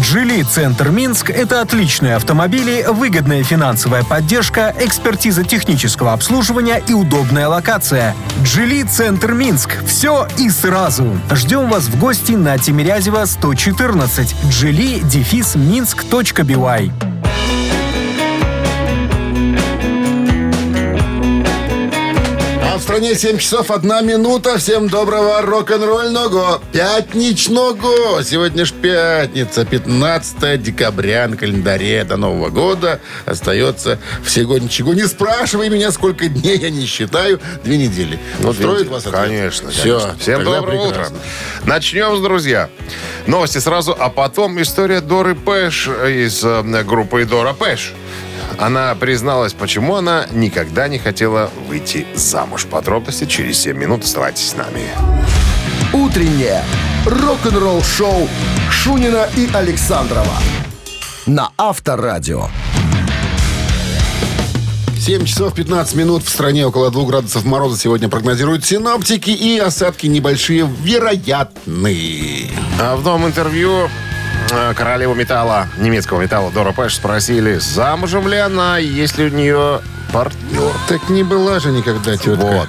«Джили Центр Минск» — это отличные автомобили, выгодная финансовая поддержка, экспертиза технического обслуживания и удобная локация. «Джили Центр Минск» — все и сразу. Ждем вас в гости на Тимирязева 114. «Джили» дефис минск.бивай. стране 7 часов 1 минута. Всем доброго рок-н-ролльного пятничного. Сегодня ж пятница, 15 декабря на календаре до Нового года. Остается всего ничего. Не спрашивай меня, сколько дней я не считаю. Две недели. Устроит вас ответ? Конечно, Все. конечно. Всем доброго утра. Начнем, друзья. Новости сразу, а потом история Доры Пэш из э, группы Дора Пэш. Она призналась, почему она никогда не хотела выйти замуж. Подробности через 7 минут. Оставайтесь с нами. «Утреннее рок-н-ролл-шоу» Шунина и Александрова на Авторадио. 7 часов 15 минут в стране около 2 градусов мороза сегодня прогнозируют синоптики и осадки небольшие вероятны. А в новом интервью королеву металла, немецкого металла Дора Пэш спросили, замужем ли она, есть ли у нее партнер. Так не была же никогда тетка. Вот.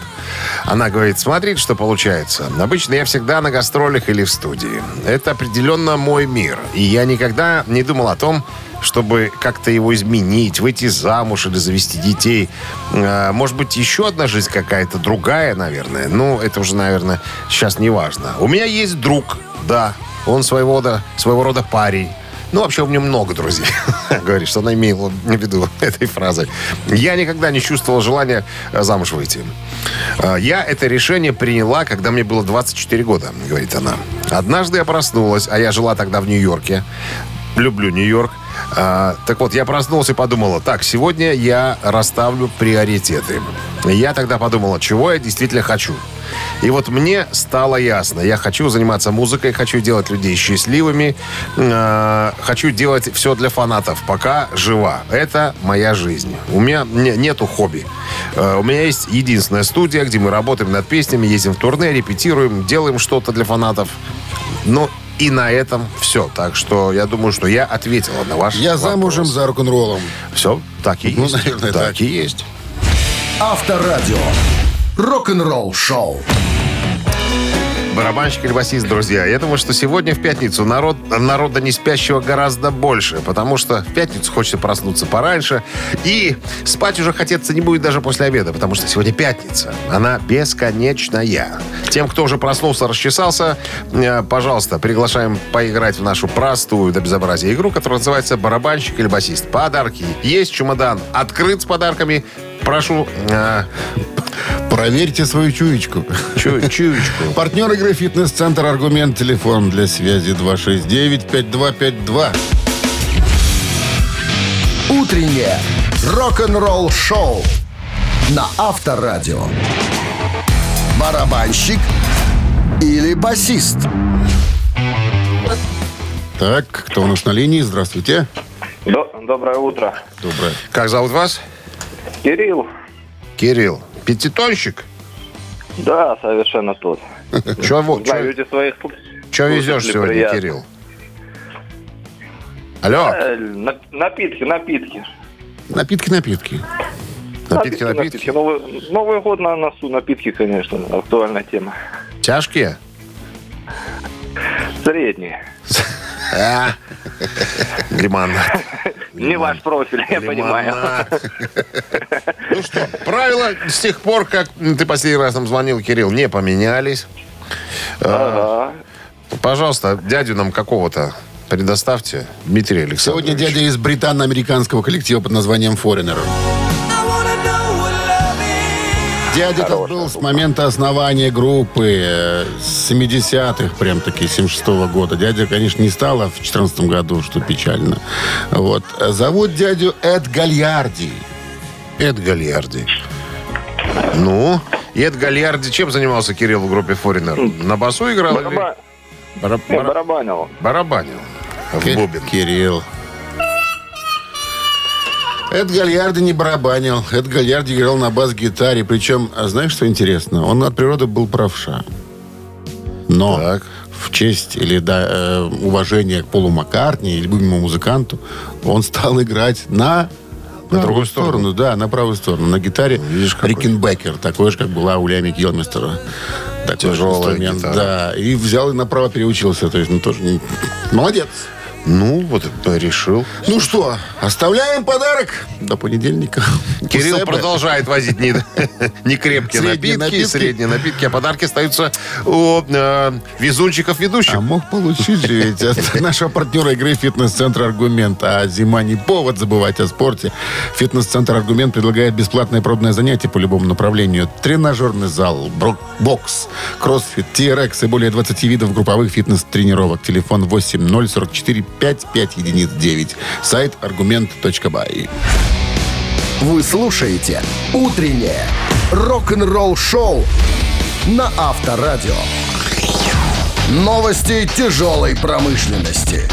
Она говорит, смотрите, что получается. Обычно я всегда на гастролях или в студии. Это определенно мой мир. И я никогда не думал о том, чтобы как-то его изменить, выйти замуж или завести детей. А, Может быть, еще одна жизнь какая-то другая, наверное. Ну, это уже, наверное, сейчас не важно. У меня есть друг, да. Он своего рода, своего рода парень. Ну, вообще, у меня много друзей. Говорит, что она имела в виду этой фразой. Я никогда не чувствовал желания э, замуж выйти. Э, Я это решение приняла, когда мне было 24 года, говорит она. Однажды я проснулась, а я жила тогда в Нью-Йорке. Люблю Нью-Йорк. А, так вот, я проснулся и подумала, так, сегодня я расставлю приоритеты. Я тогда подумала, чего я действительно хочу. И вот мне стало ясно, я хочу заниматься музыкой, хочу делать людей счастливыми, э, хочу делать все для фанатов, пока жива. Это моя жизнь. У меня не- нету хобби. Э, у меня есть единственная студия, где мы работаем над песнями, ездим в турне, репетируем, делаем что-то для фанатов. Ну, и на этом все. Так что я думаю, что я ответила на ваш Я вопрос. замужем за рок-н-роллом. Все, так и Ну, есть. наверное, так, так. и есть. Авторадио. Рок-н-ролл-шоу. Барабанщик или басист, друзья. Я думаю, что сегодня в пятницу народ, народа не спящего гораздо больше, потому что в пятницу хочется проснуться пораньше, и спать уже хотеться не будет даже после обеда, потому что сегодня пятница. Она бесконечная. Тем, кто уже проснулся, расчесался, э, пожалуйста, приглашаем поиграть в нашу простую до безобразия игру, которая называется «Барабанщик или басист». Подарки. Есть чемодан открыт с подарками. Прошу э, Проверьте свою чуечку. чу- чуечку. Партнер игры «Фитнес-центр Аргумент». Телефон для связи 269-5252. «Утреннее рок-н-ролл-шоу» на Авторадио. Барабанщик или басист? Так, кто у нас на линии? Здравствуйте. До- Доброе утро. Доброе. Как зовут вас? Кирилл. Кирилл. Пятитонщик? Да, совершенно тот. Че вот, Зовете своих сл- везешь сегодня, приятно. Кирилл? Алло, Э, на- напитки, напитки. Напитки, напитки. напитки, напитки. Новый, Новый год на носу, напитки, конечно, актуальная тема. Тяжкие? Средние. А. Лимонад. Не ваш профиль, я понимаю. Ну что, правила с тех пор, как ты последний раз нам звонил, Кирилл, не поменялись. Ага. Пожалуйста, дядю нам какого-то предоставьте, Дмитрий Александрович. Сегодня дядя из британо-американского коллектива под названием Foreigner. Дядя этот был с момента основания группы э, с 70-х, прям таки, 76-го года. Дядя, конечно, не стало в 14 году, что печально. Вот. Зовут дядю Эд Гальярди. Эд Гальярди. Ну, и Эд Гальярди чем занимался Кирилл в группе Foreigner? На басу играл? или- Бараба- Бара- не, бара- Барабанил. Барабанил. в бубен. Кирилл. Эд Гальярди не барабанил. Эд Гальярди играл на бас-гитаре. Причем, а знаешь, что интересно? Он от природы был правша. Но Так. в честь или да, э, уважения к Полу Маккартни, любимому музыканту, он стал играть на... На другую правую сторону. Да, на правую сторону. На гитаре Видишь, какой. Рикенбекер, такой же, как была у Лями Килмистера. Такой же Тяжелая инструмент, гитара. Да, и взял и направо переучился. То есть, ну, тоже молодец. Ну, вот решил. Ну что, оставляем подарок до понедельника. Кирилл Усепе. продолжает возить не, не крепкие Средние напитки, напитки. средние напитки, а подарки остаются у э, везунчиков ведущих. А мог получить же ведь от нашего партнера игры «Фитнес-центр Аргумент». А зима не повод забывать о спорте. «Фитнес-центр Аргумент» предлагает бесплатное пробное занятие по любому направлению. Тренажерный зал, бокс, кроссфит, TRX и более 20 видов групповых фитнес-тренировок. Телефон 8044 55 единиц 9. Сайт аргумент.бай. Вы слушаете «Утреннее рок-н-ролл-шоу» на Авторадио. Новости тяжелой промышленности.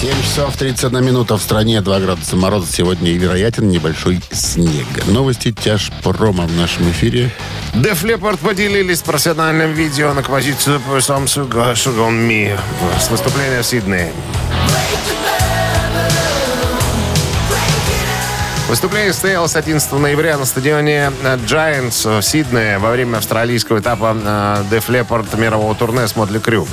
7 часов 31 минута в стране, 2 градуса мороза. Сегодня вероятен небольшой снег. Новости тяжпрома в нашем эфире. Def Leppard поделились профессиональным видео на композицию Samsung Sugar Me с выступления в Сиднее. Выступление состоялось 11 ноября на стадионе э, Giants в Сиднее во время австралийского этапа э, Def Leppard мирового турне с Motley Crue.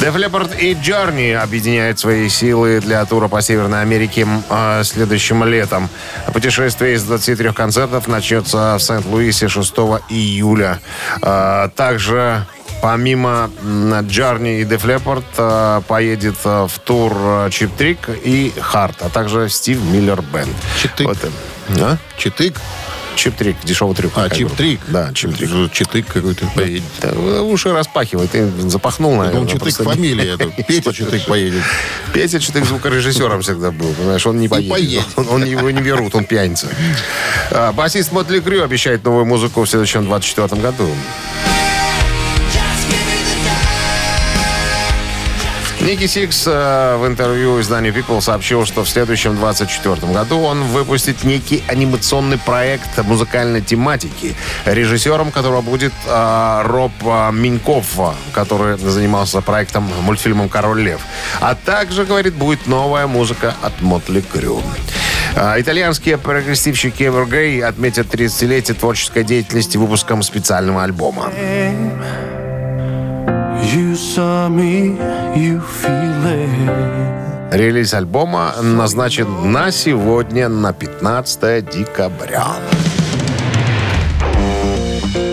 Def Leppard и Journey объединяют свои силы для тура по Северной Америке э, следующим летом. Путешествие из 23 концертов начнется в Сент-Луисе 6 июля. Также Помимо Джарни и Leppard э, поедет э, в тур э, Чип Трик и Харт, а также Стив Миллер Бенд. Читык. Вот, э, а? Читык. Чип Трик, дешевый трюк. А, чип-трик. Да, Чип Трик. Читык какой-то поедет. Да, уши распахивай, ты запахнул, наверное. Он Читык фамилия. Петя Читык поедет. Петя Читык звукорежиссером всегда был, понимаешь, он не поедет. поедет. Он, он его не берут, он пьяница. А, басист Мотли Крю обещает новую музыку в следующем 24 году. Ники Сикс э, в интервью изданию People сообщил, что в следующем 24 году он выпустит некий анимационный проект музыкальной тематики, режиссером которого будет э, Роб э, Минкофф, э, который занимался проектом мультфильмом «Король лев». А также, говорит, будет новая музыка от Мотли Крю. А, Итальянские прогрессивщики Evergrey отметят 30-летие творческой деятельности выпуском специального альбома. You saw me, you feel it. Релиз альбома назначен на сегодня, на 15 декабря.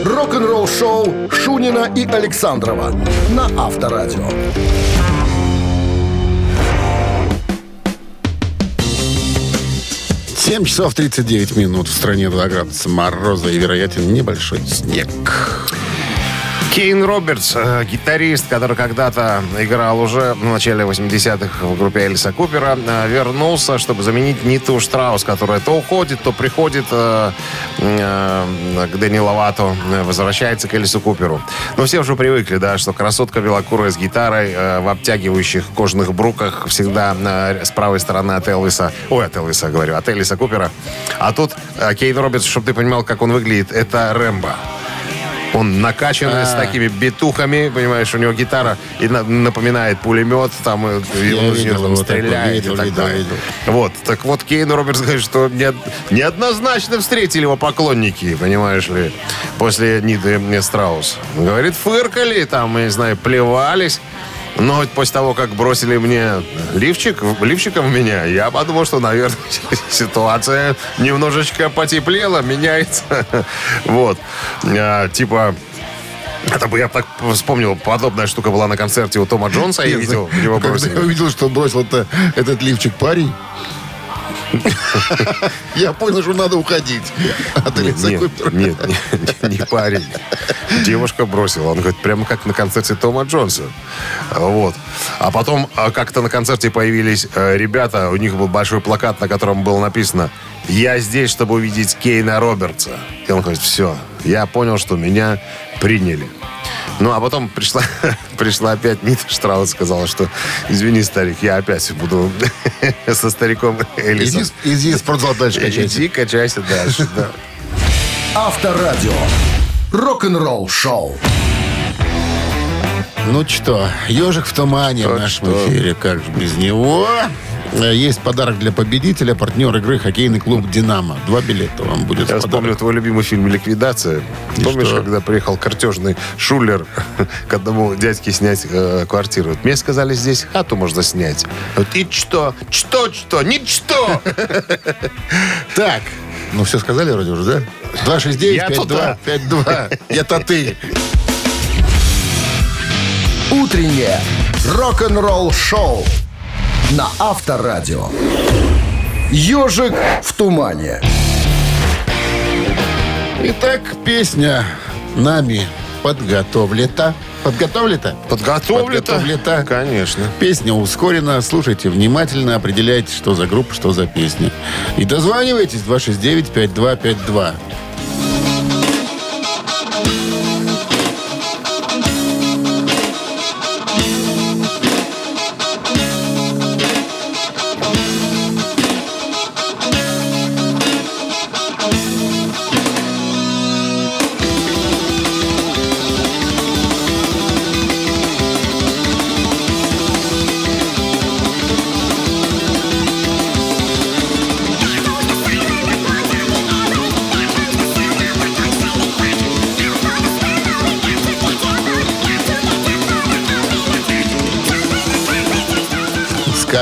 Рок-н-ролл-шоу Шунина и Александрова на Авторадио. Семь часов 39 минут. В стране 2 градуса мороза и вероятен небольшой снег. Кейн Робертс, э, гитарист, который когда-то играл уже в начале 80-х в группе Элиса Купера, э, вернулся, чтобы заменить Ниту Штраус, которая то уходит, то приходит э, к Дэнни Ловату, возвращается к Элису Куперу. Но все уже привыкли, да, что красотка белокурая с гитарой в обтягивающих кожаных бруках всегда с правой стороны от Элвиса, ой, от Элвиса, говорю, от Элиса Купера. А тут Кейн Робертс, чтобы ты понимал, как он выглядит, это Рэмбо. Он накачанный с такими битухами, понимаешь, у него гитара и на- напоминает пулемет, там и- и Я он из него там стреляет видел, и так видел, далее. видел. Вот, так вот Кейн Робертс говорит, что не- неоднозначно встретили его поклонники, понимаешь ли, после Ниды Страус. Говорит, фыркали, там, я не знаю, плевались. Но вот после того, как бросили мне лифчик, лифчиком меня, я подумал, что, наверное, ситуация немножечко потеплела, меняется. Вот. А, Типа, это бы я так вспомнил, подобная штука была на концерте у Тома Джонса, я видел, его Когда я бросили. увидел, что бросил это- этот лифчик парень, я понял, что надо уходить. Нет, Элиса нет, нет, не, не парень. Девушка бросила. Он говорит, прямо как на концерте Тома Джонса. Вот. А потом а, как-то на концерте появились э, ребята, у них был большой плакат, на котором было написано «Я здесь, чтобы увидеть Кейна Робертса». И он говорит, все, я понял, что меня приняли. Ну, а потом пришла, пришла опять Нита Штраус, сказала, что извини, старик, я опять буду со стариком Элисом. Иди, иди в спортзал дальше качайся. Иди, качайся дальше, да. Авторадио. Рок-н-ролл шоу. Ну что, ежик в тумане в Так нашем что? эфире. Как же без него? Э, Есть подарок для победителя, партнер игры хоккейный клуб «Динамо». Два билета вам будет Я вспомню твой любимый фильм «Ликвидация». И Помнишь, что? когда приехал картежный шулер к одному дядьке снять э, квартиру? Вот Мне сказали, здесь хату можно снять. Вот и что? Что, что? Ничто! Так, ну все сказали вроде уже, да? 269 Я-то 52 52 Это ты. Утреннее рок-н-ролл шоу на Авторадио. Ежик в тумане. Итак, песня нами подготовлена. Подготовлена? Подготовлено-то? Подготовлено. Конечно. Песня ускорена. Слушайте внимательно, определяйте, что за группа, что за песня. И дозванивайтесь 269-5252.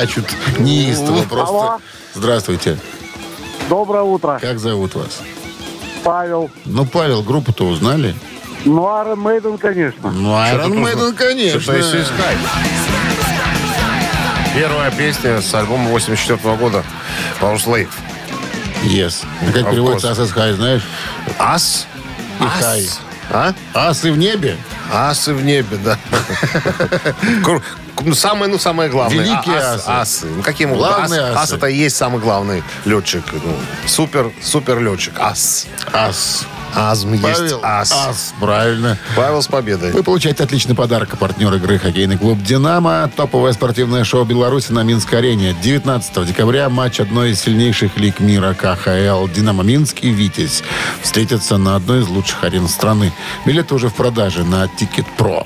Скачут неистово просто. Алло. Здравствуйте. Доброе утро, Как зовут вас? Павел. Ну, Павел, группу-то узнали? Ну, Iron Maiden, конечно. Ну, Iron Maiden, конечно. Что-то искать. Первая песня с альбома 84 года Power Slave. Yes. А как переводится. Асас Хай, знаешь? Ас? И Ас. хай. А? Асы в небе? Асы в небе, да. Ну, Самое, ну, самое главное. Великие А, ас- асы. асы. Ну, каким образом? Главные ас, асы. ас это и есть самый главный летчик. Ну, супер, супер летчик. Ас. Ас. Азм есть Павел ас. Ас, правильно. Павел с победой. Вы получаете отличный подарок. Партнер игры хоккейный клуб «Динамо». Топовое спортивное шоу Беларуси на Минской арене. 19 декабря матч одной из сильнейших лиг мира КХЛ «Динамо Минск» и «Витязь» встретятся на одной из лучших арен страны. Билеты уже в продаже на Ticketpro.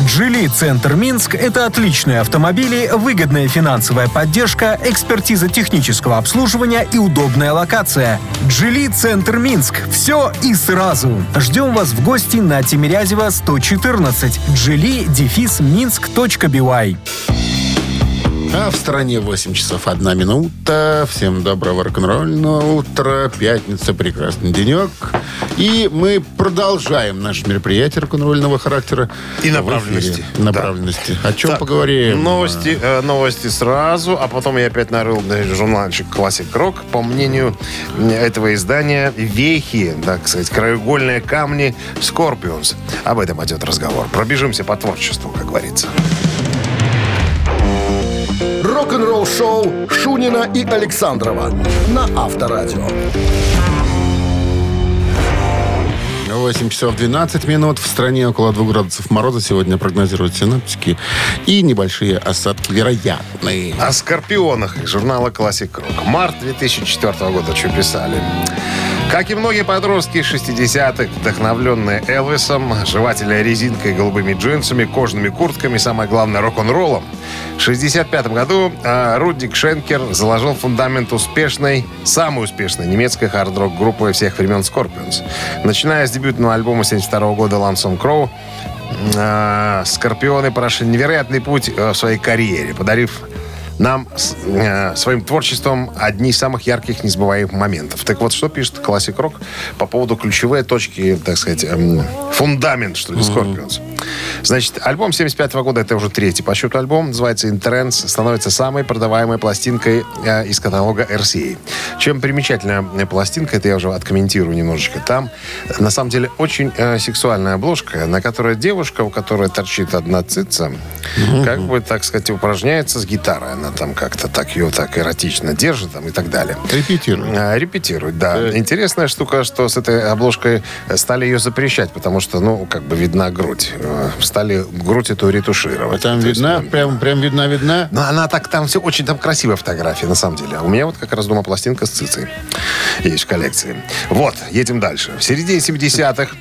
«Джили Центр Минск» — это отличные автомобили, выгодная финансовая поддержка, экспертиза технического обслуживания и удобная локация. «Джили Центр Минск» — все и сразу. Ждем вас в гости на Тимирязева 114. «Джили» дефис минск.бивай. А в стране 8 часов 1 минута. Всем доброго рок-н-ролльного утра. Пятница, прекрасный денек. И мы продолжаем наше мероприятие рок-н-ролльного характера. И направленности. Направленности. О чем Так, поговорим? Новости, э, новости сразу, а потом я опять нарыл журнальчик Classic Rock. По мнению этого издания, вехи, так сказать, краеугольные камни Scorpions. Об этом идет разговор. Пробежимся по творчеству, как говорится. Шоу Шунина и Александрова на Авторадио. 8 часов 12 минут. В стране около 2 градусов мороза сегодня прогнозируют синаптики. И небольшие осадки вероятны. О Скорпионах из журнала Classic Rock. Март 2004 года, что писали. Как и многие подростки 60-х, вдохновленные Элвисом, жевателя резинкой, голубыми джинсами, кожаными куртками, самое главное, рок-н-роллом, в 65 году э, Рудик Шенкер заложил фундамент успешной, самой успешной немецкой хард-рок группы всех времен Scorpions. Начиная с дебютного альбома 72 года Crow, э, Скорпионы прошли невероятный путь э, в своей карьере, подарив нам с- э, своим творчеством одни из самых ярких, незабываемых моментов. Так вот, что пишет Classic Rock по поводу ключевой точки, так сказать, эм, фундамент, что ли, Scorpions. Значит, альбом 75 года, это уже третий по счету альбом, называется Intense, становится самой продаваемой пластинкой э, из каталога RCA. Чем примечательная э, пластинка, это я уже откомментирую немножечко. Там, на самом деле, очень э, сексуальная обложка, на которой девушка, у которой торчит одна цица, как бы, так сказать, упражняется с гитарой. Она там как-то так ее так эротично держит там, и так далее. Репетирует. А, Репетирует, да. Интересная штука, что с этой обложкой э, стали ее запрещать, потому что, ну, как бы видна грудь. Э, Стали грудь эту ретушировать. Там То есть, видна, э, прям, прям видна-видна. ну, она так, там все очень там красивая фотография, на самом деле. А у меня вот как раз дома пластинка с цицей есть в коллекции. Вот, едем дальше. В середине 70-х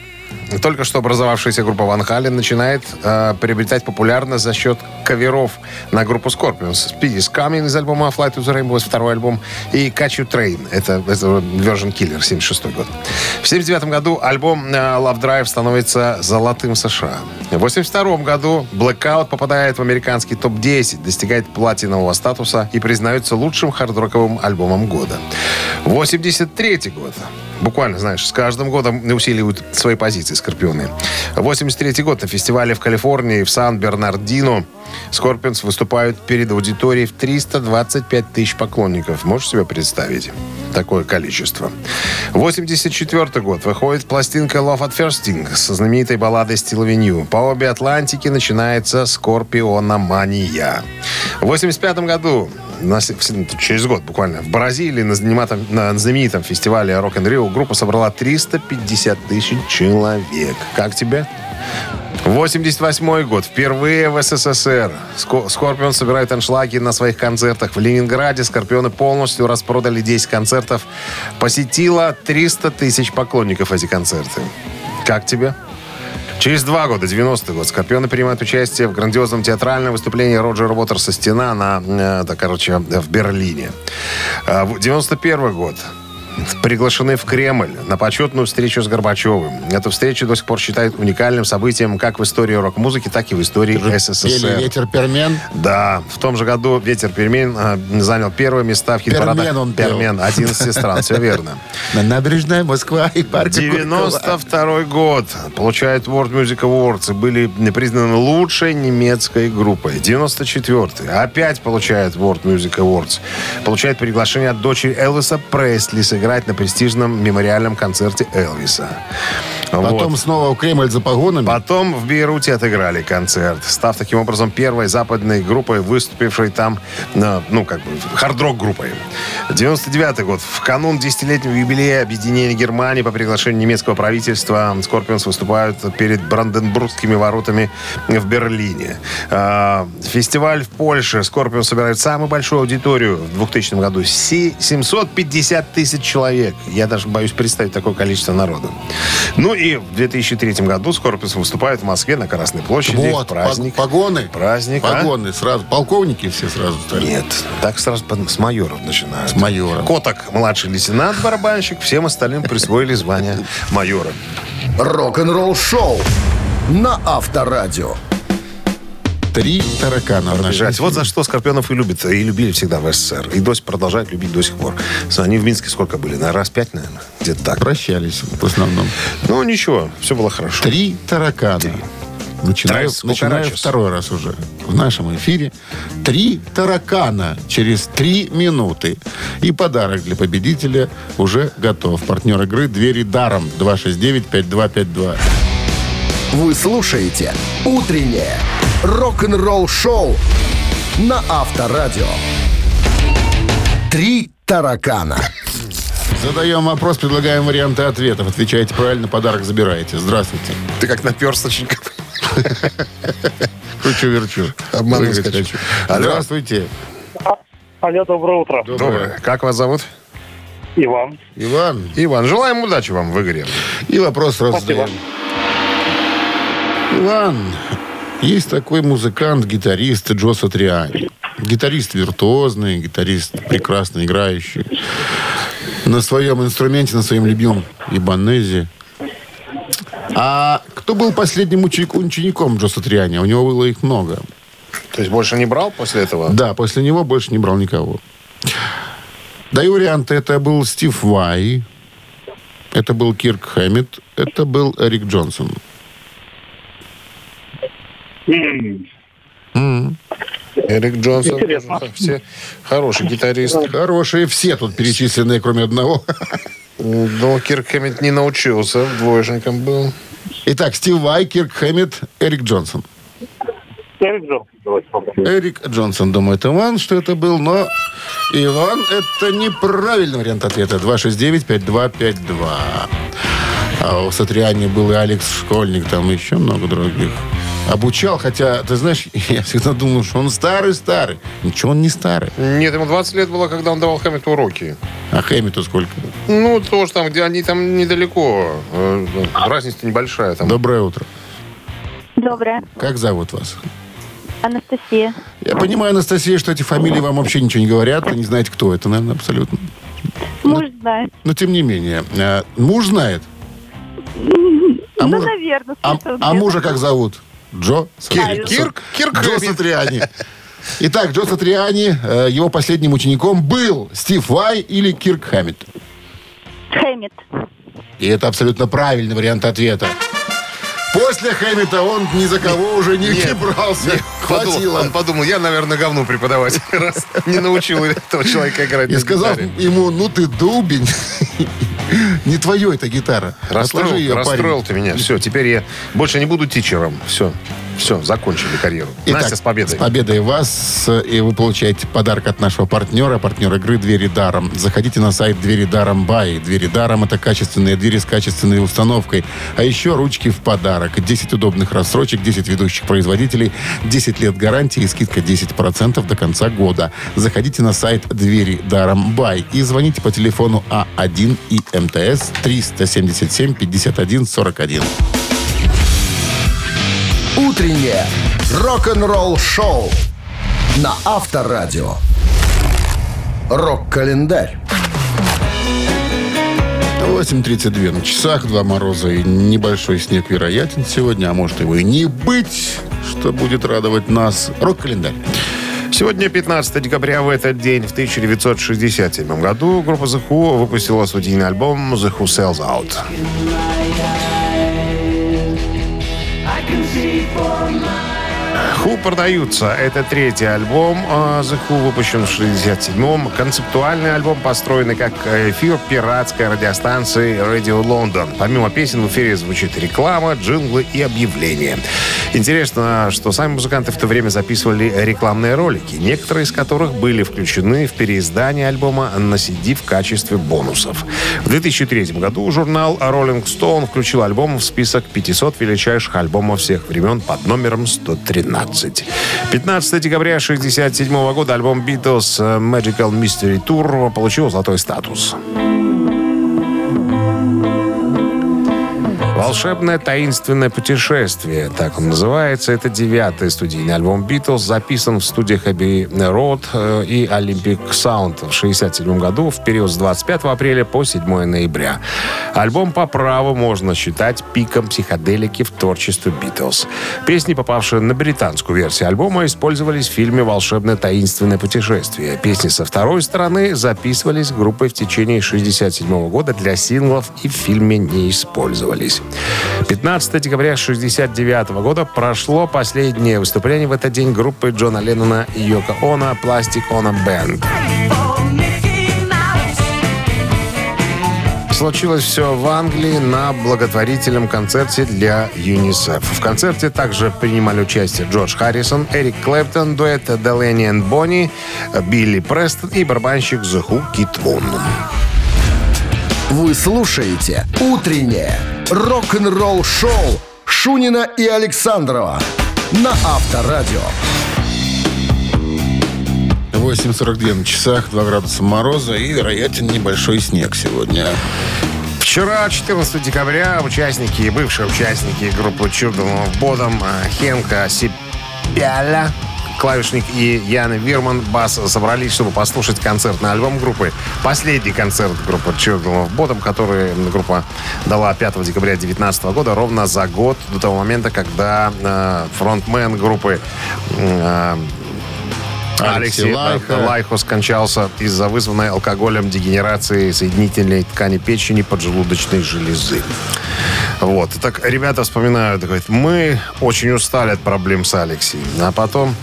только что образовавшаяся группа Ван Хален начинает э, приобретать популярность за счет каверов на группу Scorpions. Speed is Coming из альбома Flight to the Rainbow, второй альбом, и Catch You Train, это, это Version Killer, 76 год. В 79 году альбом э, Love Drive становится золотым в США. В 82 году Blackout попадает в американский топ-10, достигает платинового статуса и признается лучшим хардроковым альбомом года. 83 год. Буквально, знаешь, с каждым годом усиливают свои позиции Скорпионы. 83 год на фестивале в Калифорнии в Сан-Бернардино Скорпионс выступают перед аудиторией в 325 тысяч поклонников. Можешь себе представить такое количество? 84 год. Выходит пластинка Love at First Sting со знаменитой балладой Still Loving You. По обе Атлантики начинается Скорпиономания. В 85 году через год буквально в Бразилии на знаменитом, на знаменитом фестивале Rock and Rio группа собрала 350 тысяч человек. Как тебе? 88 год. Впервые в СССР Ско- Скорпион собирает аншлаги на своих концертах. В Ленинграде Скорпионы полностью распродали 10 концертов. Посетило 300 тысяч поклонников эти концерты. Как тебе? Через два года, 90-й год, Скорпионы принимают участие в грандиозном театральном выступлении Роджера Уотерса «Стена» на, э, да, короче, в Берлине. А, в 91 год. Приглашены в Кремль на почетную встречу с Горбачевым. Эту встречу до сих пор считают уникальным событием как в истории рок-музыки, так и в истории Пели СССР. ветер пермен. Да, в том же году «Ветер пермен» э, занял первое места в хит-парадах. Пермен он. Пермен, 11 стран, все верно. На набережной Москва и парк 92 год. Получает World Music Awards и были признаны лучшей немецкой группой. 94 Опять получает World Music Awards. Получает приглашение от дочери Элвиса Пресли сыграть на престижном мемориальном концерте Элвиса. Потом Вот. снова в Кремль за погонами. Потом в Бейруте отыграли концерт, став таким образом первой западной группой, выступившей там, на, ну, как бы, хард-рок группой. 99 год. В канун десятилетнего юбилея объединения Германии по приглашению немецкого правительства Скорпионс выступают перед Бранденбургскими воротами в Берлине. А, Фестиваль в Польше. Скорпион собирает самую большую аудиторию в 2000 году. Си- 750 тысяч человек. Я даже боюсь представить такое количество народа. Ну и в 2003 году Скорпион выступает в Москве на Красной площади. Вот, праздник. пог- погоны. Праздник, а? Погоны сразу. Полковники все сразу стали. Нет, так сразу с майоров начинают. С майора. Коток, младший лейтенант, барабанщик, всем остальным присвоили звание майора. Рок-н-ролл шоу на Авторадио. Три таракана в нашем Бежать. Вот за что Скорпионов и любят, и любили всегда в СССР. И до сих продолжают любить до сих пор. Они в Минске сколько были? На раз пять, наверное? Где-то так. Прощались в основном. Ну, ничего, все было хорошо. Три таракана. Начинаю, Трес начинаю Кукарачес. второй раз уже в нашем эфире. Три таракана через три минуты. И подарок для победителя уже готов. Партнер игры «Двери даром» 269-5252. Вы слушаете «Утреннее рок-н-ролл-шоу» на Авторадио. Три таракана. Задаем вопрос, предлагаем варианты ответов. Отвечаете правильно, подарок забираете. Здравствуйте. Ты как наперсточник. Кручу-верчу. Обмануть хочу. Здравствуйте. Алло, доброе утро. Доброе. Как вас зовут? Иван. Иван. Иван, желаем удачи вам в игре. И вопрос сразу. Иван, есть такой музыкант, гитарист Джо Сатриани. Гитарист виртуозный, гитарист прекрасно играющий. На своем инструменте, на своем любимом ибанезе. А кто был последним ученик- учеником Джо Сатриани? У него было их много. То есть больше не брал после этого? Да, после него больше не брал никого. Даю варианты. Это был Стив Вай, это был Кирк Хэммит, это был Эрик Джонсон. Эрик Джонсон. Интересно. Все хороший гитарист. Хорошие все тут перечисленные, кроме одного. Но Кирк Хэммит не научился, двоечником был. Итак, Стив Вай, Кирк Хэммит, Эрик Джонсон. Эрик Джонсон. Эрик Джонсон думает Иван, что это был, но Иван, это неправильный вариант ответа. 269-5252. А у Сатриани был и Алекс Школьник, там еще много других. Обучал, хотя, ты знаешь, я всегда думал, что он старый-старый. Ничего он не старый. Нет, ему 20 лет было, когда он давал Хэммиту уроки. А Хэммиту сколько? Ну, тоже там, где они там недалеко. Э, Разница небольшая. Там. Доброе утро. Доброе. Как зовут вас? Анастасия. Я понимаю, Анастасия, что эти фамилии вам вообще ничего не говорят. Вы не знаете, кто это, наверное, абсолютно. Муж знает. Но тем не менее. э, Муж знает? А ну, муж- наверное. А, а мужа как зовут? Джо? Кир- Кирк, Кирк Джо. Сатриани. Итак, Джо Сатриани, э, его последним учеником был Стив Вай или Кирк Хэммит. Хэммит. И это абсолютно правильный вариант ответа. После Хэммита он ни за кого уже не, не брался. Подумал- Хватило. Он подумал, я, наверное, говну преподавать, раз не научил этого человека играть И сказал ему, ну ты дубень. Не твое эта гитара. Расстроил, Отложи ее, расстроил парень. ты меня. Все, теперь я больше не буду тичером. Все, все, закончили карьеру. Итак, Настя, с победой. С победой вас. И вы получаете подарок от нашего партнера. Партнер игры «Двери даром». Заходите на сайт «Двери даром бай». «Двери даром» — это качественные двери с качественной установкой. А еще ручки в подарок. 10 удобных рассрочек, 10 ведущих производителей, 10 лет гарантии и скидка 10% до конца года. Заходите на сайт «Двери даром бай» и звоните по телефону А1 и МТС 377 51 41. Утреннее рок-н-ролл-шоу на Авторадио. Рок-календарь. 8.32 на часах, два мороза и небольшой снег вероятен сегодня, а может его и не быть, что будет радовать нас. Рок-календарь. Сегодня 15 декабря, в этот день, в 1967 году, группа The Who выпустила студийный альбом The Who Sells Out. Ху продаются. Это третий альбом а, The Who, выпущен в 67-м. Концептуальный альбом, построенный как эфир пиратской радиостанции Radio London. Помимо песен в эфире звучит реклама, джинглы и объявления. Интересно, что сами музыканты в то время записывали рекламные ролики, некоторые из которых были включены в переиздание альбома на CD в качестве бонусов. В 2003 году журнал Rolling Stone включил альбом в список 500 величайших альбомов всех времен под номером 113. 15 декабря 1967 года альбом Beatles Magical Mystery Tour получил золотой статус. «Волшебное таинственное путешествие», так он называется. Это девятый студийный альбом «Битлз», записан в студиях Abbey Road э, и Olympic Sound в 1967 году в период с 25 апреля по 7 ноября. Альбом по праву можно считать пиком психоделики в творчестве «Битлз». Песни, попавшие на британскую версию альбома, использовались в фильме «Волшебное таинственное путешествие». Песни со второй стороны записывались группой в течение 1967 года для синглов и в фильме не использовались. 15 декабря 1969 года прошло последнее выступление в этот день группы Джона Леннона и Йоко Оно «Пластик Оно Бенд». Случилось все в Англии на благотворительном концерте для ЮНИСЕФ. В концерте также принимали участие Джордж Харрисон, Эрик Клэптон, дуэт Делени и Бонни, Билли Престон и барабанщик The Who Кит. Вы слушаете «Утреннее рок-н-ролл-шоу» Шунина и Александрова на Авторадио. 8.42 на часах, 2 градуса мороза и вероятен небольшой снег сегодня. Вчера, 14 декабря, участники и бывшие участники группы of Bodom э, Хенка Сипяля клавишник и Ян Вирман, бас, собрались, чтобы послушать концертный альбом группы. Последний концерт группы Children of Bodom, который группа дала 5 декабря 2019 года, ровно за год до того момента, когда э, фронтмен группы э, Алекси Лайхо. Лайхо. Лайхо скончался из-за вызванной алкоголем дегенерации соединительной ткани печени поджелудочной железы. Вот. Так ребята вспоминают, говорят, мы очень устали от проблем с Алексеем. А потом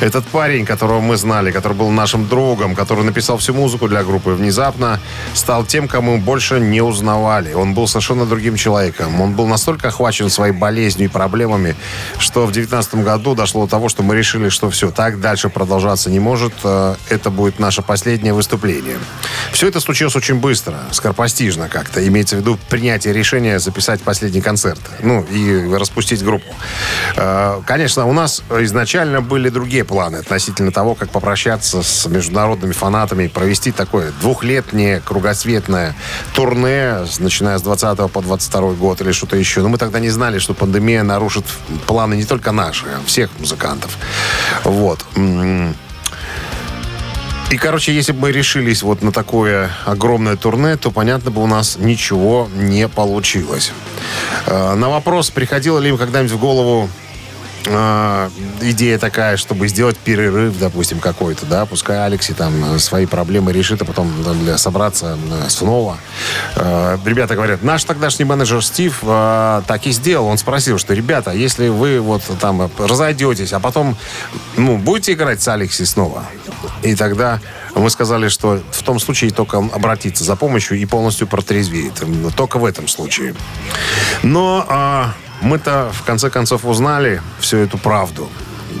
этот парень, которого мы знали, который был нашим другом, который написал всю музыку для группы, внезапно стал тем, кому больше не узнавали. Он был совершенно другим человеком. Он был настолько охвачен своей болезнью и проблемами, что в 2019 году дошло до того, что мы решили, что все, так дальше продолжаться не может. Э, Это будет наше последнее выступление. Все это случилось очень быстро, скоропостижно как-то. Имеется в виду принятие решения записать последний концерт. Ну, и распустить группу. Э, Конечно, у нас изначально были другие планы относительно того, как попрощаться с международными фанатами и провести такое двухлетнее кругосветное турне, начиная с 20 по 22 год или что-то еще. Но мы тогда не знали, что пандемия нарушит планы не только наши, а всех музыкантов. Вот. И, короче, если бы мы решились вот на такое огромное турне, то, понятно бы, у нас ничего не получилось. Э, На вопрос, приходила ли им когда-нибудь в голову э, идея такая, чтобы сделать перерыв, допустим, какой-то, да, пускай Алекси там э, свои проблемы решит, а потом для собраться э, снова. Э, Ребята говорят, наш тогдашний менеджер Стив э, так и сделал. Он спросил, что, ребята, если вы вот там э, разойдетесь, а потом, ну, будете играть с Алекси снова? И тогда мы сказали, что в том случае только он обратится за помощью и полностью протрезветь. М, Только в этом случае. Но а, мы-то в конце концов узнали всю эту правду.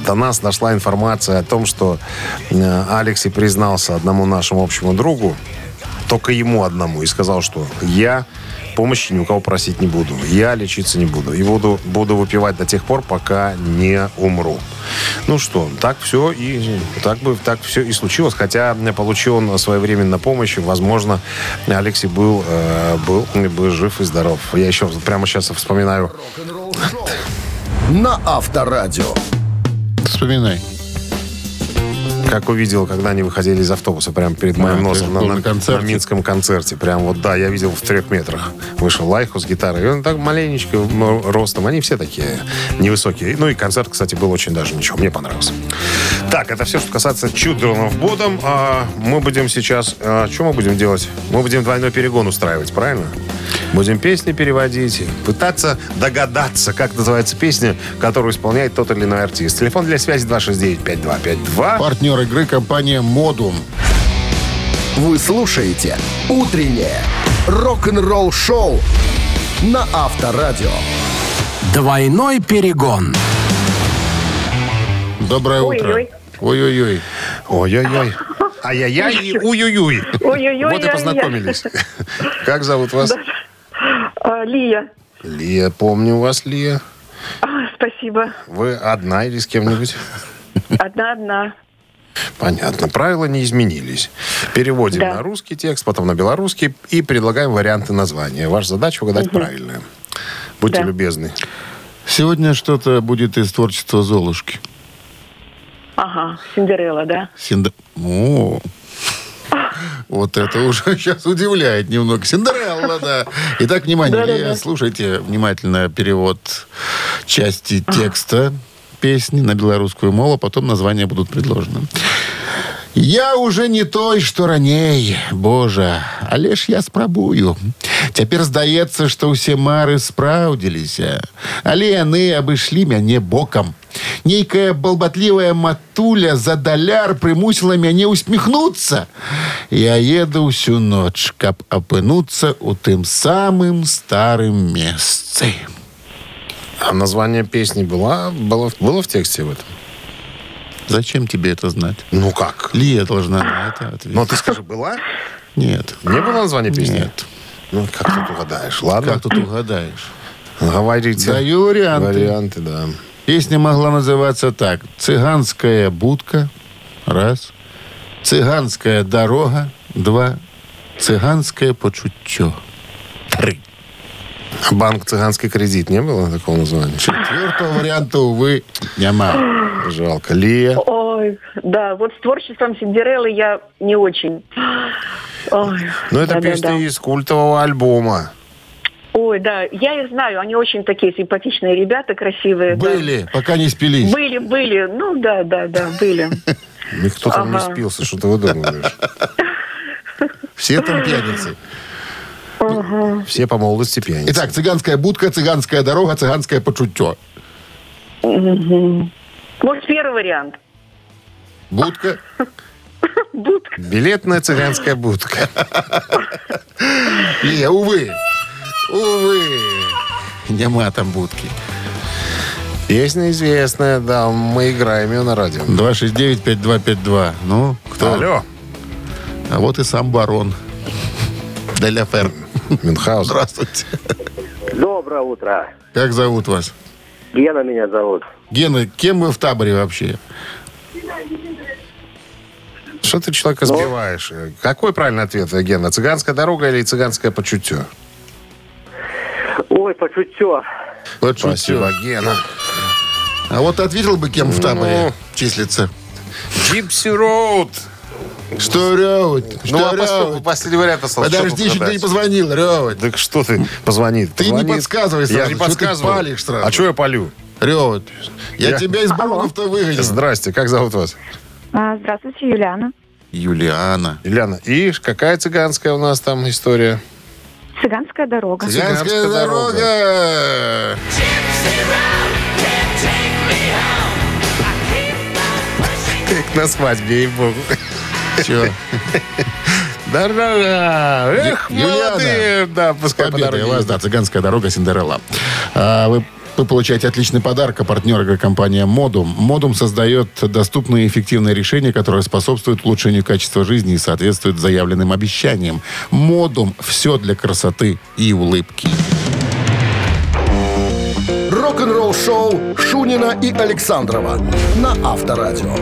До нас дошла информация о том, что э, Алексей признался одному нашему общему другу, только ему одному, и сказал, что я помощи ни у кого просить не буду. Я лечиться не буду. И буду, буду выпивать до тех пор, пока не умру. Ну что, так все и так бы так все и случилось. Хотя получил он своевременно помощь. Возможно, Алексей был, э, был бы жив и здоров. Я еще прямо сейчас вспоминаю На Авторадио. Вспоминай. Как увидел, когда они выходили из автобуса прямо перед моим А, носом на, на- на концерте? на Минском концерте. Прям вот, да, я видел в трех метрах. Вышел Лайху с гитарой. И он так маленечко ростом. Они все такие невысокие. Ну и концерт, кстати, был очень даже ничего. Мне понравился. Так, это все, что касается of Bottom. А мы будем сейчас... а, что мы будем делать? Мы будем двойной перегон устраивать, правильно? Будем песни переводить, пытаться догадаться, как называется песня, которую исполняет тот или иной артист. Телефон для связи 269-5252. Партнер игры компания «Модум». Вы слушаете «Утреннее рок-н-ролл-шоу» на Авторадио. Двойной перегон. Доброе утро. Ой-ой. Ой-ой-ой. Ой-ой-ой. Ай-яй-яй и уй-уй-уй. Вот и познакомились. Как зовут вас? А, Лия. Лия, помню вас, Лия. А, спасибо. Вы одна или с кем-нибудь? Одна-одна. Понятно. Правила не изменились. Переводим Да. на русский текст, потом на белорусский и предлагаем варианты названия. Ваша задача угадать правильное. Будьте Да. любезны. Сегодня что-то будет из творчества Золушки. Ага, Синдерелла, да? Синда... О, вот это уже сейчас удивляет немного. Синдерелла, да. Итак, внимание, Да-да-да. Лия, слушайте внимательно перевод части текста песни на белорусскую мову, а потом названия будут предложены. Я уже не той, что раней, Боже, але ж я спрабую. Цяпер здаецца, што ўсе мары спраўдзіліся, але яны абышлі мяне бокам. Нейкая балбатлівая матуля за даляр прымусіла мяне усміхнуцца. Я еду ўсю ноч, каб апынуцца ў тым самым старым месцы. А название песни было, было, было в тексте в этом? Зачем тебе это знать? Ну как? Лия должна на это ответить. Ну ты скажи, была? Нет. Не было названия песни? Нет. Ну как тут угадаешь? Ладно. Как тут угадаешь? Говорите. Даю варианты. Варианты, да. Песня могла называться так. «Цыганская будка» – раз. «Цыганская дорога» – два. «Цыганское почуттё» – три. Банк «Цыганский кредит» не было такого названия? Четвертого варианта, увы, няма. Жалко. Лия. Ой, да, вот с творчеством Синдереллы я не очень. Ой, Ну, это да-да-да. песня из культового альбома. Ой, да, я их знаю, они очень такие симпатичные ребята, красивые. да. Были, пока не спились. Были, были, ну да, да, да, были. Никто там не спился, что ты выдумываешь. Все там пьяницы. Все по молодости пьяницы. Итак, цыганская будка, цыганская дорога, цыганское почутье. Может, первый вариант. Будка. Будка. Билетная цыганская будка. Не, увы. Увы. Нема там будки. Песня известная, да, мы играем ее на радио. 269-5252. Ну, кто? Алло, А вот и сам барон. Деля Фер. Мюнхгаузен. Здравствуйте. Доброе утро. Как зовут вас? Гена меня зовут. Гена, кем вы в таборе вообще? Что ты человека сбиваешь? Какой правильный ответ, Гена? Цыганская дорога или цыганское почутье? Ой, почутье. Спасибо, Гена. А вот ответил бы, кем в таборе Ну. числится. Gypsy Road. Что рёвать? Что Ну, а пос- рёвать? последний вариант остался. Подожди, Что еще ты не позвонил, рёвать. Так что ты позвони? Ты не Позвони. подсказывай Я сразу, не что ты подсказываю. палишь сразу. А что я палю? Рёвать. Я, Я- тебя из Бургов-то выгоню. Здрасте, как зовут вас? А, Здравствуйте, Юлиана. Юлиана. Ильяна. И какая цыганская у нас там история? Цыганская дорога. Цыганская Цыганская дорога. Как на свадьбе, ей-богу. Чё? Да-да-да. Эх, молодые. Да, пускай по Победа дороге у вас, да, цыганская дорога Синдерелла. А, вы, вы получаете отличный подарок, а партнер компания Модум. Модум создает доступные и эффективные решения, которые способствуют улучшению качества жизни и соответствуют заявленным обещаниям. Модум – все для красоты и улыбки. Рок-н-ролл шоу Шунина и Александрова на Авторадио.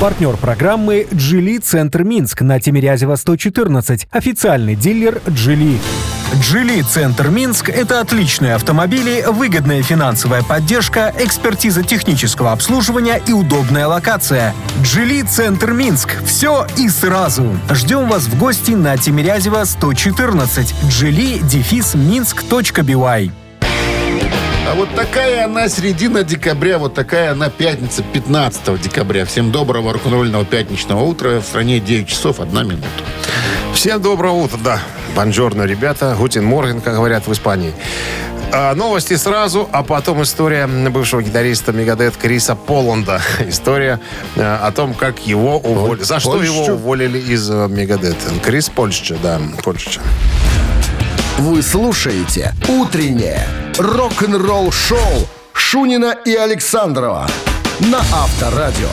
Партнер программы «Джили Центр Минск» на Тимирязева 114. Официальный дилер «Джили». «Джили Центр Минск» — это отличные автомобили, выгодная финансовая поддержка, экспертиза технического обслуживания и удобная локация. «Джили Центр Минск» — все и сразу. Ждем вас в гости на Тимирязева 114. «Джили» дефис минск.бивай. А вот такая она середина декабря, вот такая она пятница 15 декабря. Всем доброго рок-н-ролльного пятничного утра. В стране 9 часов 1 минута. Всем доброго утра, да. Бонжорно, ребята. Гутин Морген, как говорят в Испании. А, новости сразу, а потом история бывшего гитариста Мегадет Криса Поланда. История э, о том, как его уволили. За что его Польщу? уволили из э, Мегадет. Крис Польща, да, Польща. Вы слушаете «Утреннее рок-н-ролл-шоу» Шунина и Александрова на Авторадио.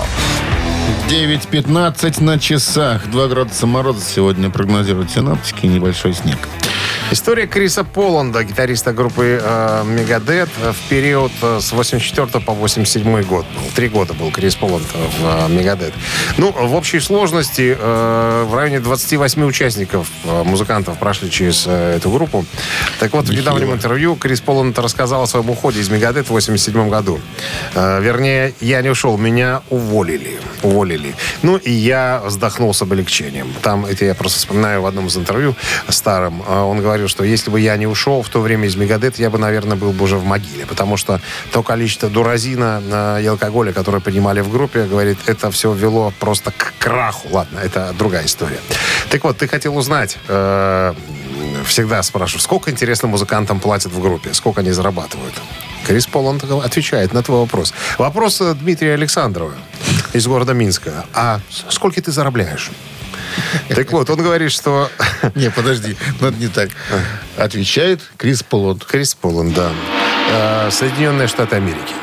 9.15 на часах. 2 градуса мороза сегодня прогнозируют синаптики и небольшой снег. История Криса Поланда, гитариста группы э, Мегадет, в период э, с 84 по 87 год. Ну, Три года был Крис Поланд в Мегадет. Ну, в общей сложности э, в районе 28 участников, э, музыкантов, прошли через э, эту группу. Так вот, в недавнем интервью Крис Поланд рассказал о своем уходе из Мегадет в 87 году. Э, вернее, я не ушел, меня уволили. Уволили. Ну, и я вздохнул с облегчением. Там, это я просто вспоминаю в одном из интервью старом, э, он говорил, что если бы я не ушел в то время из Мегадет, я бы, наверное, был бы уже в могиле. Потому что то количество дуразина э, и алкоголя, которое принимали в группе, говорит, это все вело просто к краху. Ладно, это другая история. Так вот, ты хотел узнать, э, всегда спрашиваю, сколько, интересно, музыкантам платят в группе, сколько они зарабатывают? Крис Поланд отвечает на твой вопрос. Вопрос э, Дмитрия Александрова из города Минска. А сколько ты зарабатываешь? Так вот, он говорит, что... Не, подожди, надо не так. Отвечает Крис Полот. Крис Поланд, да. Э, Соединенные Штаты Америки.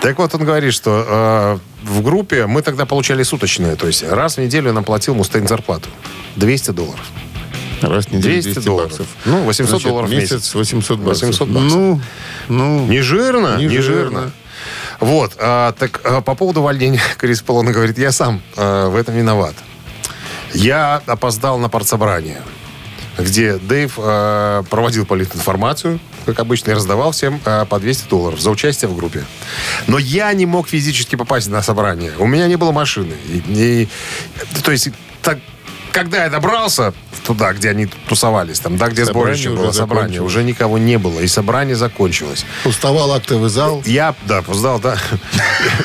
Так вот, он говорит, что э, в группе мы тогда получали суточные. То есть раз в неделю нам платил Мустейн зарплату. 200 долларов. Раз в неделю 200 200, долларов. баксов. Ну, 800 Значит, долларов в месяц. месяц. 800 баксов. 800 баксов. Ну, ну, Не жирно? Не Не, жирно. жирно. Вот, а, так а, по поводу увольнения Крис Полона говорит, я сам а, в этом виноват. Я опоздал на партсобрание. где Дэйв э, проводил политинформацию, как обычно, и раздавал всем э, по 200 долларов за участие в группе. Но я не мог физически попасть на собрание. У меня не было машины. И, и- то есть, так, когда я добрался туда, где они тусовались, там, да, где Собрание сборище было, собрание, уже никого не было, и собрание закончилось. Уставал актовый зал. Я, да, опоздал, да.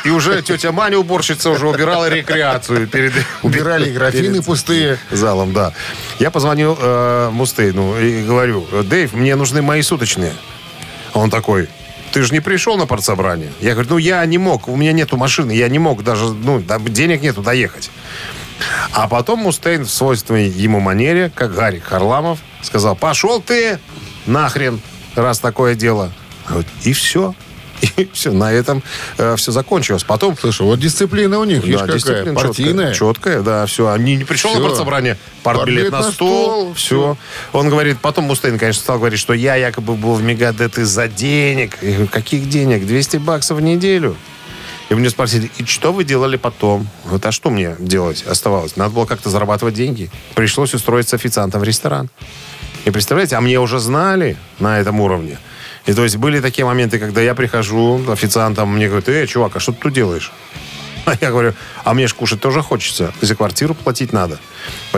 И уже тетя Маня, уборщица, уже убирала рекреацию перед... Убирали графины пустые. Залом, да. Я позвонил э, Мустейну и говорю, Дэйв, мне нужны мои суточные. Он такой, ты же не пришел на партсобрание. Я говорю, ну я не мог, у меня нету машины, я не мог даже, ну, денег нету доехать. А потом Мустейн в свойственной ему манере, как Гарик Харламов, сказал, пошел ты нахрен, раз такое дело. Вот, И все. И все, на этом все закончилось. Потом Слушай, вот дисциплина у них, видишь, да, какая, дисциплина партийная. Четкая, четкая, да, все. Они не пришел Всё. на партсобрание, партбилет на стол, все. Он говорит, потом Мустейн, конечно, стал говорить, что я якобы был в Мегадет из-за денег. Я говорю, каких денег? 200 баксов в неделю. И мне спросили, и что вы делали потом? Вот, а что мне делать оставалось? Надо было как-то зарабатывать деньги. Пришлось устроиться официантом в ресторан. И представляете, а мне уже знали на этом уровне. И то есть были такие моменты, когда я прихожу официантом, мне говорят, эй, чувак, а что ты тут делаешь? А я говорю, а мне же кушать тоже хочется. За квартиру платить надо.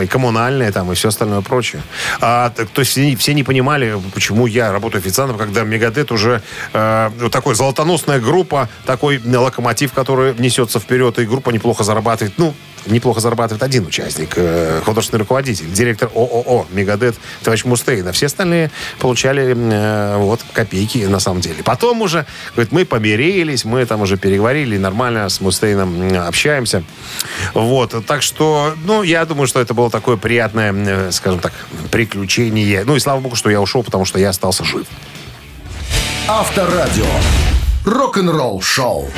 И коммунальные там, и все остальное прочее. А, так, то есть все, не понимали, почему я работаю официантом, когда Мегадет уже э, такой золотоносная группа, такой локомотив, который несется вперед, и группа неплохо зарабатывает. Ну, неплохо зарабатывает один участник, э, художественный руководитель, директор ООО «Мегадет» товарищ Мустейн. А все остальные получали э, вот копейки на самом деле. Потом уже, говорит, мы помирились, мы там уже переговорили, нормально с Мустейном общаемся. Вот, так что, ну, я думаю, что это было такое приятное, э, скажем так, приключение. Ну и слава богу, что я ушел, потому что я остался жив. Авторадио. Рок-н-ролл шоу.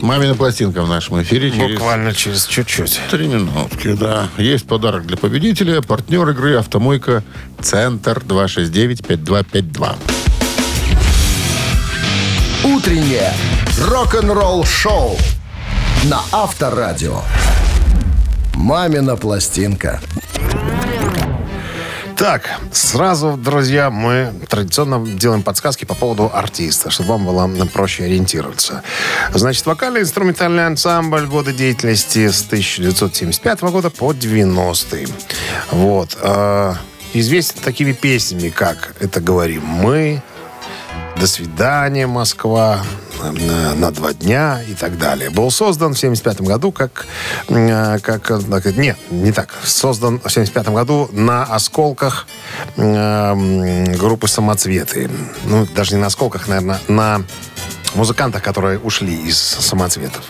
Мамина пластинка в нашем эфире через Буквально через чуть-чуть. три минутки, да. Есть подарок для победителя. Партнер игры «Автомойка Центр» 269-5252. Утреннее рок-н-ролл шоу на Авторадио. Мамина пластинка. Так, сразу, друзья, мы традиционно делаем подсказки по поводу артиста, чтобы вам было проще ориентироваться. Значит, вокально-инструментальный ансамбль года деятельности с 1975 года по 90-й. Вот. э, известен такими песнями, как «Это говорим мы», «До свидания, Москва», на, на два дня и так далее. Был создан в 75 году как, э, как... э, Нет, не так. Создан в 75 году на осколках э, группы «Самоцветы». Ну, даже не на осколках, наверное, на музыкантах, которые ушли из «Самоцветов».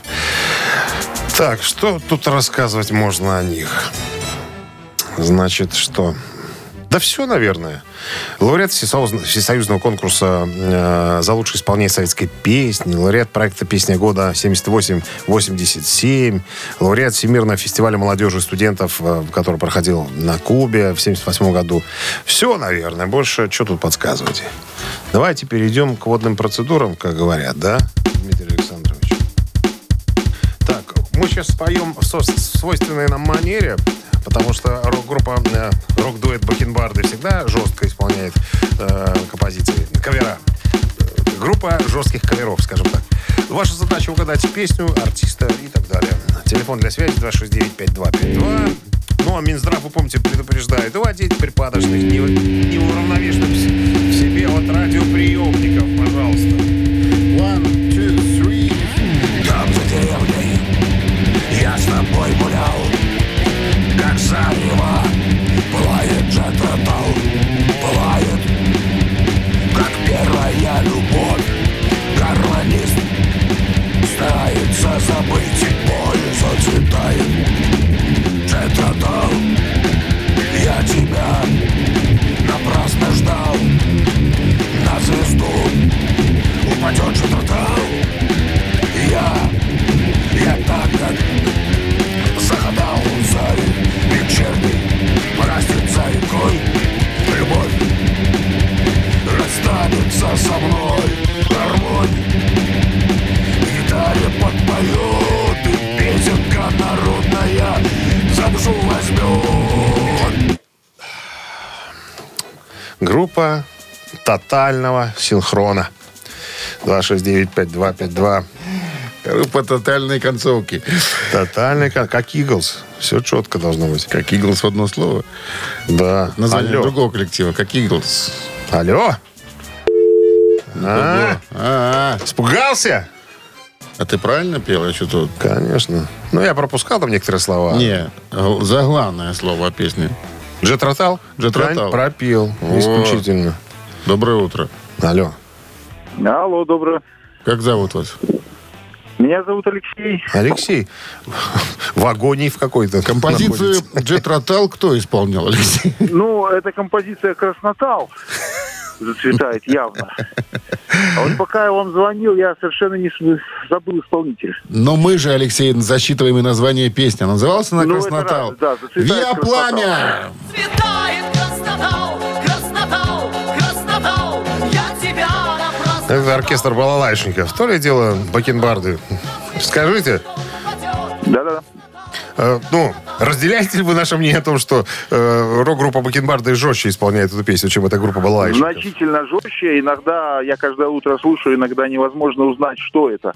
Так, что тут рассказывать можно о них? Значит, что... Да все, наверное. Лауреат Всесоюз- Всесоюзного конкурса э, за лучшее исполнение советской песни, лауреат проекта «Песня года» 78-87, лауреат Всемирного фестиваля молодежи и студентов, э, который проходил на Кубе в 78 году. Все, наверное. Больше что тут подсказывать? Давайте перейдем к водным процедурам, как говорят, да, Дмитрий сейчас споем в свойственной нам манере, потому что рок-группа, э, рок-дуэт Бакенбарды всегда жестко исполняет э, композиции, кавера. Группа жестких каверов, скажем так. Ваша задача угадать песню, артиста и так далее. Телефон для связи 269-5252. Ну, а Минздрав, вы помните, предупреждает. Уводить припадочных, не- неуравновешенных в себе от радиоприемников, пожалуйста. One, зарево пылает джетротал, пылает, как первая любовь, гармонист старается забыть, боль зацветает, джетротал, я тебя напрасно ждал, на звезду Группа тотального синхрона. 269-5252. Группа тотальной концовки. Тотальный, как, как Иглс. Все четко должно быть. Как Иглс в одно слово. Да. Название Алло. другого коллектива. Как Иглс. Алло? А, А, испугался? а ты правильно пел? Я что-то... Конечно. Ну, я пропускал там некоторые слова. Не, г- заглавное слово песни. Джет Ротал? Джет Ротал. Пропил. О. Исключительно. Доброе утро. Алло. Алло, доброе. Как зовут вас? Меня зовут Алексей. Алексей. В агонии в какой-то. Композицию находится. Джет Ротал кто исполнял, Алексей? Ну, это композиция «Краснотал» зацветает явно. А вот пока я вам звонил, я совершенно не забыл исполнителя. Но мы же, Алексей, засчитываем и название песни. А Назывался она Ну, «Краснотал». раз, да, зацветает «Виа «Краснотал». пламя». Цветает краснотал, краснотал, краснотал, я тебя напрасно Это оркестр балалайшников. То ли дело бакенбарды. Скажите, Да-да. Э, ну, разделяете ли вы наше мнение о том, что э, рок-группа Бакенбарды жестче исполняет эту песню, чем эта группа балалайшников? Значительно жестче. Иногда я каждое утро слушаю, иногда невозможно узнать, что это.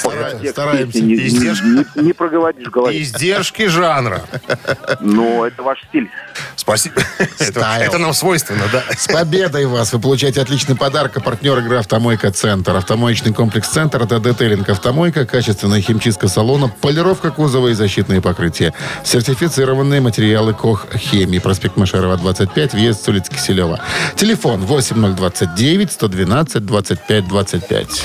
Стараемся. песни не, не- Издержки. не- не проговоришь в голове. Издержки жанра. Но это ваш стиль. Спасибо. Это, это нам свойственно, да. С победой вас! Вы получаете отличный подарок. А партнер игры «Автомойка Центр». Автомоечный комплекс «Центр» — это детейлинг «Автомойка», качественная химчистка салона, полировка кузова и защитные покрытия. Сертифицированные материалы КОХ «Хемии». Проспект Машерова, 25, въезд с улицы Киселева. Телефон 8029 112 25 25.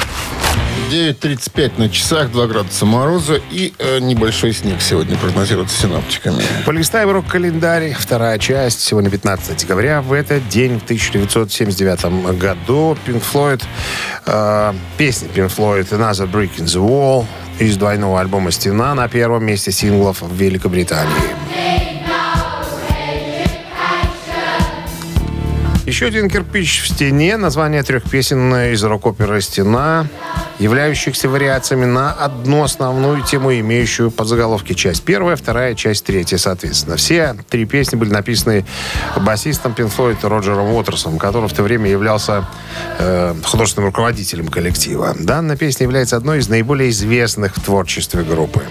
9.35 на часах, 2 градуса мороза и э, небольшой снег сегодня прогнозируется синоптиками. Полистаем рок-календарь. Вторая часть. Сегодня 15 декабря. В этот день, в 1979 году, Pink Floyd, э, песня Pink Floyd «Another Brick in the Wall» из двойного альбома «Стена» на первом месте синглов в Великобритании. Еще один кирпич в стене. Название трех песен из рок-оперы «Стена», являющихся вариациями на одну основную тему, имеющую подзаголовки часть первая, вторая, часть третья, соответственно. Все три песни были написаны басистом Pink Floyd Роджером Уотерсом, который в то время являлся э, художественным руководителем коллектива. Данная песня является одной из наиболее известных в творчестве группы.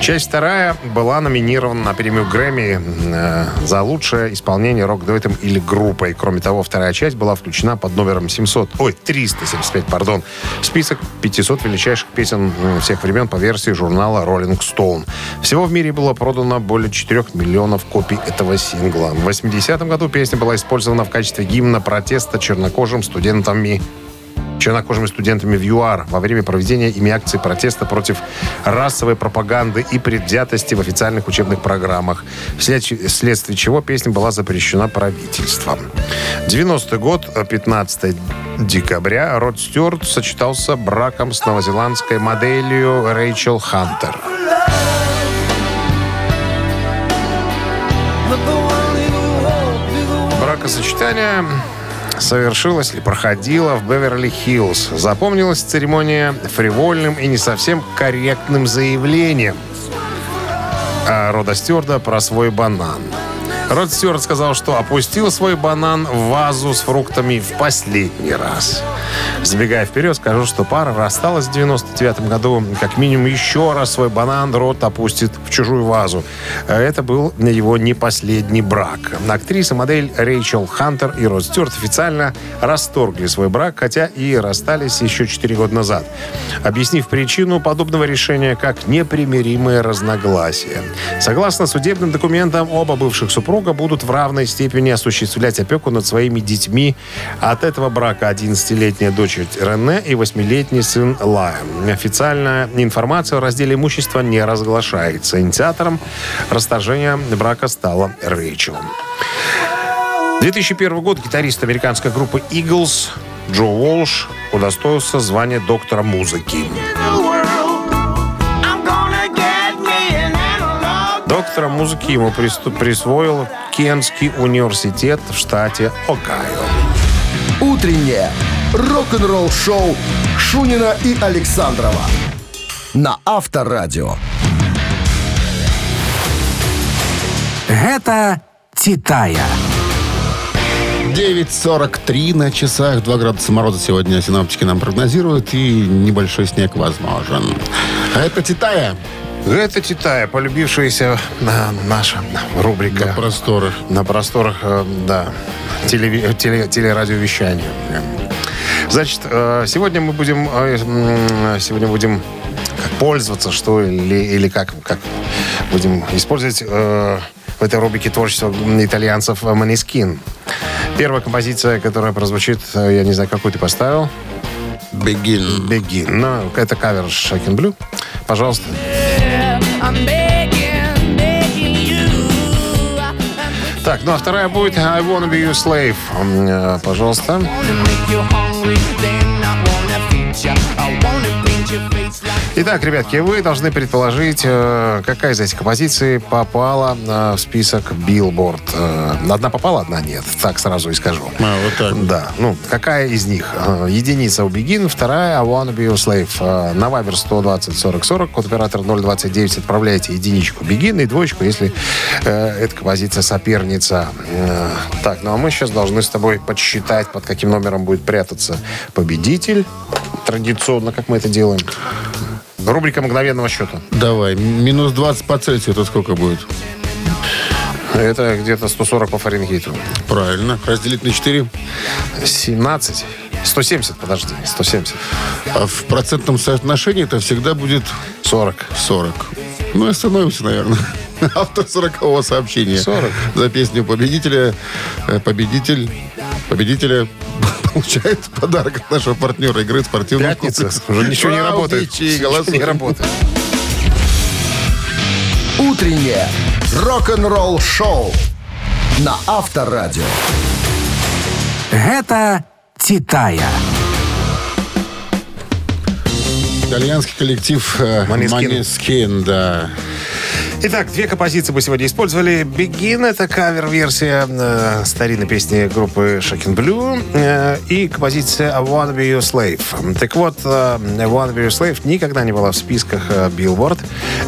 Часть вторая была номинирована на премию Грэмми э, за лучшее исполнение рок-дуэтом или группой. Кроме того, вторая часть была включена под номером 700, ой, 375, пардон, список 500 величайших песен м, всех времен по версии журнала Rolling Stone. Всего в мире было продано более 4 миллионов копий этого сингла. В 80-м году песня была использована в качестве гимна протеста чернокожим студентами чернокожими студентами в ЮАР во время проведения ими акции протеста против расовой пропаганды и предвзятости в официальных учебных программах, вслед- вследствие чего песня была запрещена правительством. 90-й год, 15 декабря, Род Стюарт сочетался браком с новозеландской моделью Рэйчел Хантер. Бракосочетание совершилось или проходило в Беверли-Хиллз. Запомнилась церемония фривольным и не совсем корректным заявлением а, Рода Стюарда про свой банан. Род Стюарт сказал, что опустил свой банан в вазу с фруктами в последний раз. Забегая вперед, скажу, что пара рассталась в 99 году. Как минимум еще раз свой банан Рот опустит в чужую вазу. Это был его не последний брак. Актриса, модель Рэйчел Хантер и Род Стюарт официально расторгли свой брак, хотя и расстались еще 4 года назад, объяснив причину подобного решения как непримиримое разногласие. Согласно судебным документам, оба бывших супруга будут в равной степени осуществлять опеку над своими детьми. От этого брака 11-летняя дочь Рене и 8-летний сын Лайм. Официальная информация о разделе имущества не разглашается. Инициатором расторжения брака стала Рэйчел. 2001 год гитарист американской группы Eagles Джо Уолш удостоился звания доктора музыки. Доктора музыки ему присвоил Кентский университет в штате Огайо. Утреннее рок-н-ролл шоу Шунина и Александрова на Авторадио. Гэта Титая. 9.43 на часах, 2 градуса мороза сегодня синоптики нам прогнозируют, и небольшой снег возможен. А это Титая. Это Титая, полюбившаяся на, наша рубрика. На просторах. На просторах, э, да, телеви- теле- телерадиовещания. Значит, э, сегодня мы будем, э, сегодня будем пользоваться, что или, или как, как будем использовать в этой рубрике творчество итальянцев Манискин. Первая композиция, которая прозвучит, я не знаю, какую ты поставил. Begin. Begin. Ну, это кавер Shakin' Blue. Пожалуйста. You. Так, ну а вторая будет I Wanna Be Your Slave. Пожалуйста. Итак, ребятки, вы должны предположить, э, какая из этих композиций попала э, в список Billboard. Э, Одна попала, одна нет. Так сразу и скажу. А, вот так. Да, ну, какая из них? Единица у Begin, вторая I Wanna Be Your Slave. На Viber 120 40 40, код оператор 029, отправляете единичку Begin и двоечку, если э, эта композиция соперница. Э, Так, ну а мы сейчас должны с тобой подсчитать, под каким номером будет прятаться победитель. Традиционно, как мы это делаем. Рубрика мгновенного счета. Давай, минус 20 по Цельсию, это сколько будет? Это где-то 140 по Фаренгейту. Правильно. Разделить на 4. 17. 170, подожди, 170. А в процентном соотношении это всегда будет 40. 40. Ну, остановимся, наверное. Автор 40 сообщения. 40. За песню победителя. э, Победитель. Победителя получает подарок от нашего партнера игры спортивный Пятница. комплекс. Уже ничего не работает. Ничего не работает. Утреннее рок-н-ролл шоу на Авторадио. Гэта Титая. Итальянский коллектив э, Måneskin. Måneskin, да. Итак, две композиции мы сегодня использовали. Begin — это кавер-версия э, старинной песни группы Shakin' Blue. э, и композиция I Wanna Be Your Slave. Так вот, э, I Wanna Be Your Slave никогда не была в списках э, Billboard.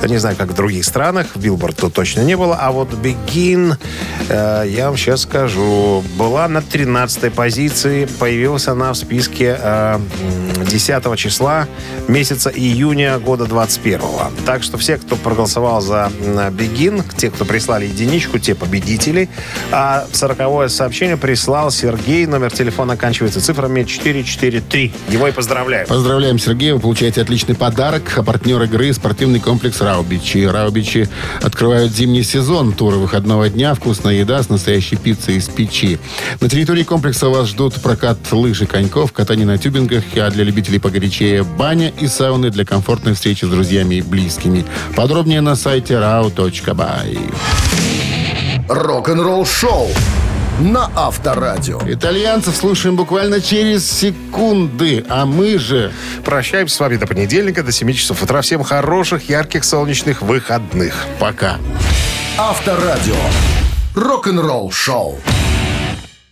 Не знаю, как в других странах. В Billboard тут точно не было. А вот Begin, э, я вам сейчас скажу, была на 13 позиции. Появилась она в списке э, м, 10 числа месяца июня года 21 Так что все, кто проголосовал за Begin, те, кто прислали единичку, те победители. А 40 сообщение прислал Сергей. Номер телефона оканчивается цифрами 443. Его и поздравляю. Поздравляем, Сергей. Вы получаете отличный подарок. А партнер игры – спортивный комплекс «Раубичи». «Раубичи» открывают зимний сезон. Туры выходного дня, вкусная еда с настоящей пиццей из печи. На территории комплекса вас ждут прокат лыж и коньков, катание на тюбингах, а для любителей погорячее баня и сауны для комфортной встречи с друзьями и близкими. Подробнее на сайте rau.by. Рок-н-ролл шоу на Авторадио. Итальянцев слушаем буквально через секунды, а мы же... Прощаемся с вами до понедельника, до 7 часов утра. Всем хороших, ярких, солнечных выходных. Пока. Авторадио. Рок-н-ролл шоу.